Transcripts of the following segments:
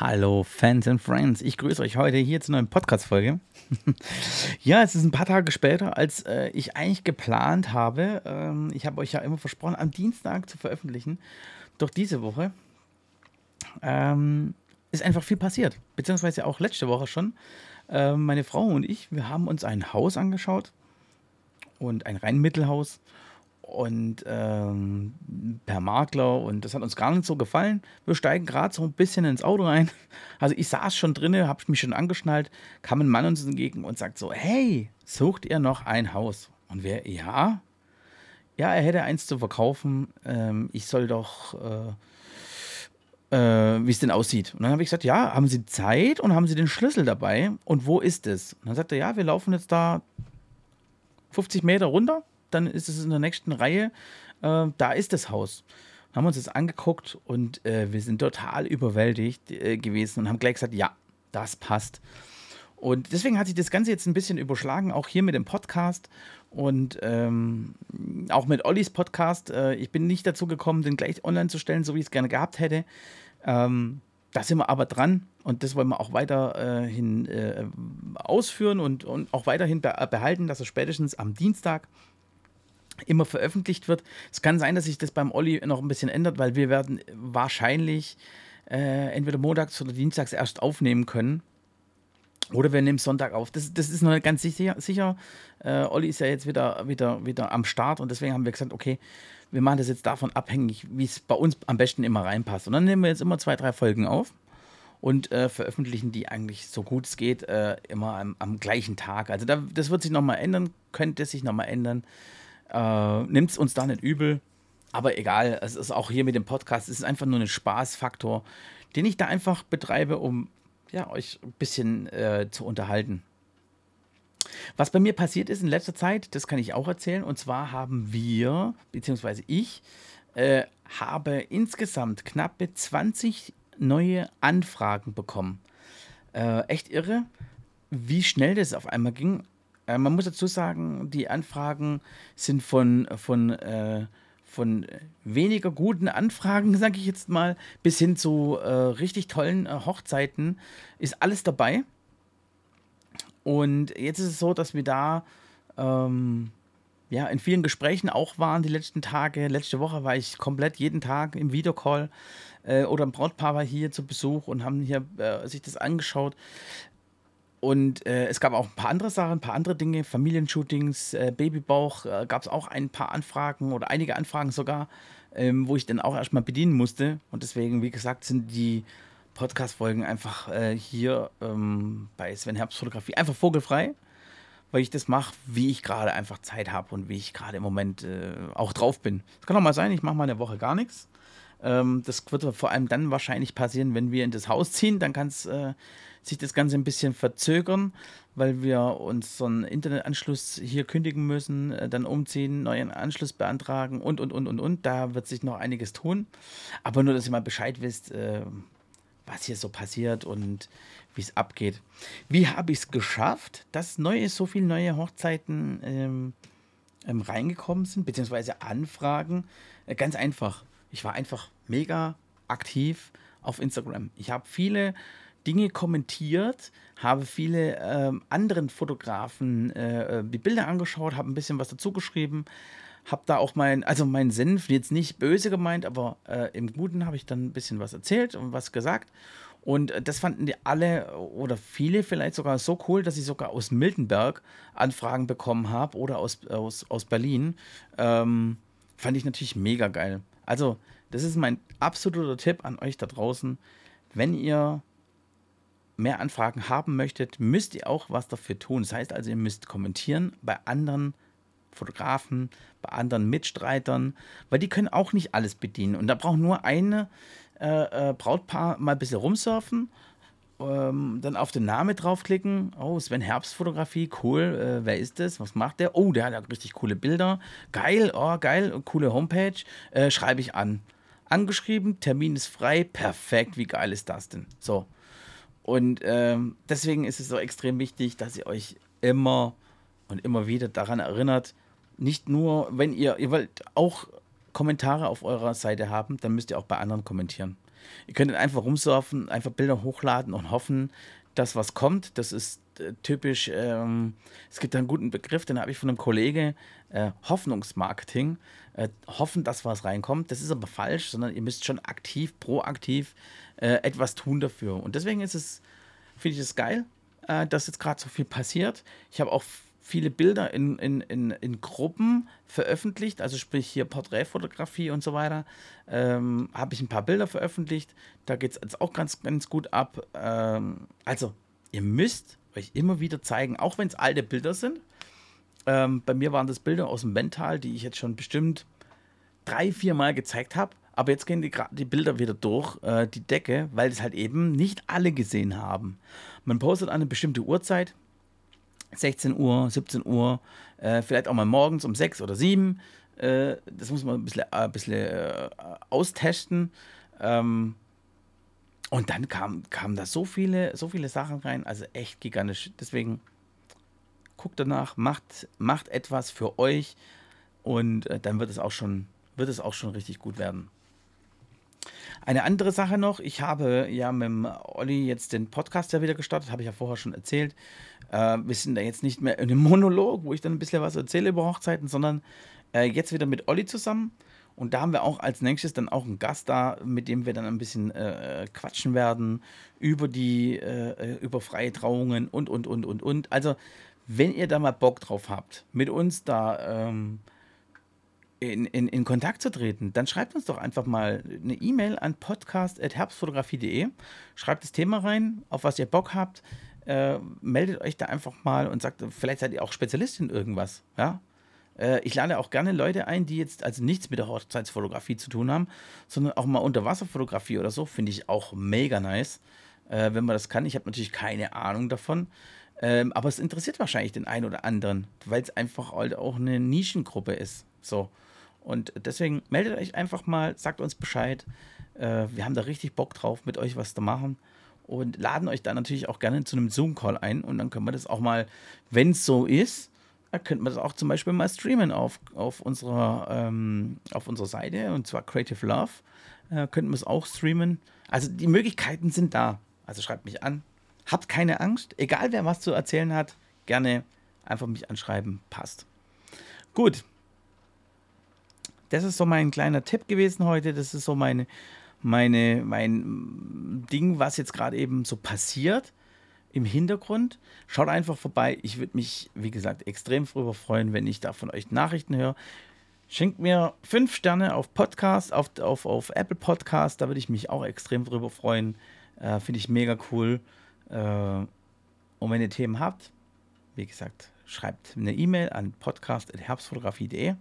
Hallo Fans and Friends, ich grüße euch heute hier zur neuen Podcast-Folge. ja, es ist ein paar Tage später, als äh, ich eigentlich geplant habe. Ähm, ich habe euch ja immer versprochen, am Dienstag zu veröffentlichen. Doch diese Woche ähm, ist einfach viel passiert, beziehungsweise auch letzte Woche schon. Äh, meine Frau und ich, wir haben uns ein Haus angeschaut und ein Reinmittelhaus und ähm, per Makler und das hat uns gar nicht so gefallen. Wir steigen gerade so ein bisschen ins Auto rein. Also ich saß schon drinne, habe mich schon angeschnallt, kam ein Mann uns entgegen und sagt so, hey, sucht ihr noch ein Haus? Und wir, ja, ja, er hätte eins zu verkaufen. Ähm, ich soll doch, äh, äh, wie es denn aussieht. Und dann habe ich gesagt, ja, haben Sie Zeit und haben Sie den Schlüssel dabei? Und wo ist es? Und dann sagt er, ja, wir laufen jetzt da 50 Meter runter dann ist es in der nächsten Reihe, äh, da ist das Haus. Haben uns das angeguckt und äh, wir sind total überwältigt äh, gewesen und haben gleich gesagt, ja, das passt. Und deswegen hat sich das Ganze jetzt ein bisschen überschlagen, auch hier mit dem Podcast und ähm, auch mit Ollis Podcast. Äh, ich bin nicht dazu gekommen, den gleich online zu stellen, so wie ich es gerne gehabt hätte. Ähm, da sind wir aber dran und das wollen wir auch weiterhin äh, ausführen und, und auch weiterhin behalten, dass er spätestens am Dienstag immer veröffentlicht wird. Es kann sein, dass sich das beim Olli noch ein bisschen ändert, weil wir werden wahrscheinlich äh, entweder montags oder dienstags erst aufnehmen können. Oder wir nehmen Sonntag auf. Das, das ist noch nicht ganz sicher. sicher. Äh, Olli ist ja jetzt wieder, wieder, wieder am Start und deswegen haben wir gesagt, okay, wir machen das jetzt davon abhängig, wie es bei uns am besten immer reinpasst. Und dann nehmen wir jetzt immer zwei, drei Folgen auf und äh, veröffentlichen die eigentlich so gut es geht äh, immer am, am, gleichen Tag. Also da, das wird sich nochmal ändern, könnte sich nochmal ändern. Äh, Nimmt es uns da nicht übel. Aber egal, es ist auch hier mit dem Podcast, es ist einfach nur ein Spaßfaktor, den ich da einfach betreibe, um ja, euch ein bisschen äh, zu unterhalten. Was bei mir passiert ist in letzter Zeit, das kann ich auch erzählen. Und zwar haben wir, beziehungsweise ich, äh, habe insgesamt knappe 20 neue Anfragen bekommen. Äh, echt irre, wie schnell das auf einmal ging. Äh, man muss dazu sagen, die Anfragen sind von, von, äh, von weniger guten Anfragen, sage ich jetzt mal, bis hin zu äh, richtig tollen äh, Hochzeiten, ist alles dabei. Und jetzt ist es so, dass wir da ähm, ja, in vielen Gesprächen auch waren die letzten Tage. Letzte Woche war ich komplett jeden Tag im Videocall äh, oder ein Brautpaar war hier zu Besuch und haben hier äh, sich das angeschaut. Und äh, es gab auch ein paar andere Sachen, ein paar andere Dinge, Familienshootings, äh, Babybauch, äh, gab es auch ein paar Anfragen oder einige Anfragen sogar, ähm, wo ich dann auch erstmal bedienen musste. Und deswegen, wie gesagt, sind die Podcast-Folgen einfach äh, hier ähm, bei Sven Herbst Fotografie einfach vogelfrei, weil ich das mache, wie ich gerade einfach Zeit habe und wie ich gerade im Moment äh, auch drauf bin. Es kann auch mal sein, ich mache mal eine Woche gar nichts. Ähm, das wird vor allem dann wahrscheinlich passieren, wenn wir in das Haus ziehen. Dann kann es äh, sich das Ganze ein bisschen verzögern, weil wir unseren Internetanschluss hier kündigen müssen, äh, dann umziehen, neuen Anschluss beantragen und, und, und, und, und. Da wird sich noch einiges tun. Aber nur, dass ihr mal Bescheid wisst, äh, was hier so passiert und wie es abgeht. Wie habe ich es geschafft, dass neue, so viele neue Hochzeiten ähm, ähm, reingekommen sind, beziehungsweise Anfragen? Äh, ganz einfach. Ich war einfach mega aktiv auf Instagram. Ich habe viele Dinge kommentiert, habe viele ähm, anderen Fotografen äh, äh, die Bilder angeschaut, habe ein bisschen was dazu geschrieben, habe da auch mein, also mein Senf jetzt nicht böse gemeint, aber äh, im Guten habe ich dann ein bisschen was erzählt und was gesagt. Und äh, das fanden die alle oder viele vielleicht sogar so cool, dass ich sogar aus Miltenberg Anfragen bekommen habe oder aus, aus, aus Berlin. Ähm, fand ich natürlich mega geil. Also, das ist mein absoluter Tipp an euch da draußen. Wenn ihr mehr Anfragen haben möchtet, müsst ihr auch was dafür tun. Das heißt also, ihr müsst kommentieren bei anderen Fotografen, bei anderen Mitstreitern, weil die können auch nicht alles bedienen. Und da braucht nur eine äh, äh, Brautpaar mal ein bisschen rumsurfen, ähm, dann auf den Namen draufklicken. Oh, Sven Herbst Fotografie, cool. Äh, wer ist das? Was macht der? Oh, der hat richtig coole Bilder. Geil, oh, geil, coole Homepage. Äh, schreibe ich an. Angeschrieben, Termin ist frei, perfekt. Wie geil ist das denn? So, und ähm, deswegen ist es so extrem wichtig, dass ihr euch immer und immer wieder daran erinnert, nicht nur, wenn ihr, ihr wollt auch Kommentare auf eurer Seite haben, dann müsst ihr auch bei anderen kommentieren. Ihr könnt einfach rumsurfen, einfach Bilder hochladen und hoffen, dass was kommt. Das ist äh, typisch, ähm, es gibt einen guten Begriff, den habe ich von einem Kollege, äh, Hoffnungsmarketing. Äh, hoffen, dass was reinkommt. Das ist aber falsch, sondern ihr müsst schon aktiv, proaktiv äh, etwas tun dafür. Und deswegen ist es, finde ich es geil, äh, dass jetzt gerade so viel passiert. Ich habe auch viele Bilder in, in, in, in Gruppen veröffentlicht, also sprich hier Porträtfotografie und so weiter. Ähm, habe ich ein paar Bilder veröffentlicht. Da geht es jetzt auch ganz, ganz gut ab. Ähm, also, ihr müsst euch immer wieder zeigen, auch wenn es alte Bilder sind. Ähm, bei mir waren das Bilder aus dem Mental, die ich jetzt schon bestimmt drei, vier Mal gezeigt habe. Aber jetzt gehen die, die Bilder wieder durch äh, die Decke, weil es halt eben nicht alle gesehen haben. Man postet eine bestimmte Uhrzeit, 16 Uhr, 17 Uhr, äh, vielleicht auch mal morgens um 6 oder 7. Äh, das muss man ein bisschen, ein bisschen äh, austesten. Ähm, und dann kamen kam da so viele, so viele Sachen rein, also echt gigantisch. Deswegen guckt danach, macht, macht etwas für euch und äh, dann wird es auch schon, wird es auch schon richtig gut werden. Eine andere Sache noch, ich habe ja mit dem Olli jetzt den Podcast ja wieder gestartet, habe ich ja vorher schon erzählt. Äh, wir sind da jetzt nicht mehr in einem Monolog, wo ich dann ein bisschen was erzähle über Hochzeiten, sondern äh, jetzt wieder mit Olli zusammen. Und da haben wir auch als nächstes dann auch einen Gast da, mit dem wir dann ein bisschen äh, quatschen werden über die, äh, über freie Trauungen und, und, und, und, und. Also, wenn ihr da mal Bock drauf habt, mit uns da ähm, in, in, in Kontakt zu treten, dann schreibt uns doch einfach mal eine E-Mail an podcast.herbstfotografie.de. Schreibt das Thema rein, auf was ihr Bock habt. Äh, meldet euch da einfach mal und sagt, vielleicht seid ihr auch Spezialist in irgendwas. Ja? Äh, ich lade auch gerne Leute ein, die jetzt also nichts mit der Hochzeitsfotografie zu tun haben, sondern auch mal Unterwasserfotografie oder so, finde ich auch mega nice, äh, wenn man das kann. Ich habe natürlich keine Ahnung davon. Ähm, aber es interessiert wahrscheinlich den einen oder anderen, weil es einfach halt auch eine Nischengruppe ist. So. Und deswegen meldet euch einfach mal, sagt uns Bescheid. Äh, wir haben da richtig Bock drauf, mit euch was zu machen. Und laden euch dann natürlich auch gerne zu einem Zoom-Call ein. Und dann können wir das auch mal, wenn es so ist, dann könnten wir das auch zum Beispiel mal streamen auf, auf, unserer, ähm, auf unserer Seite. Und zwar Creative Love. Äh, könnten wir es auch streamen. Also die Möglichkeiten sind da. Also schreibt mich an. Habt keine Angst. Egal wer was zu erzählen hat, gerne einfach mich anschreiben. Passt. Gut, das ist so mein kleiner Tipp gewesen heute. Das ist so meine, meine, mein Ding, was jetzt gerade eben so passiert im Hintergrund. Schaut einfach vorbei. Ich würde mich, wie gesagt, extrem darüber freuen, wenn ich da von euch Nachrichten höre. Schenkt mir fünf Sterne auf Podcast, auf, auf, auf Apple Podcast. Da würde ich mich auch extrem drüber freuen. Äh, Finde ich mega cool. Äh, und wenn ihr Themen habt, wie gesagt, schreibt eine E-Mail an podcast.herbstfotografie.de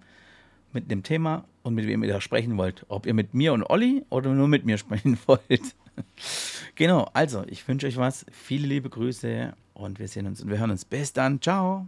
mit dem Thema und mit wem ihr da sprechen wollt. Ob ihr mit mir und Olli oder nur mit mir sprechen wollt. genau, also ich wünsche euch was. Viele liebe Grüße und wir sehen uns und wir hören uns. Bis dann. Ciao.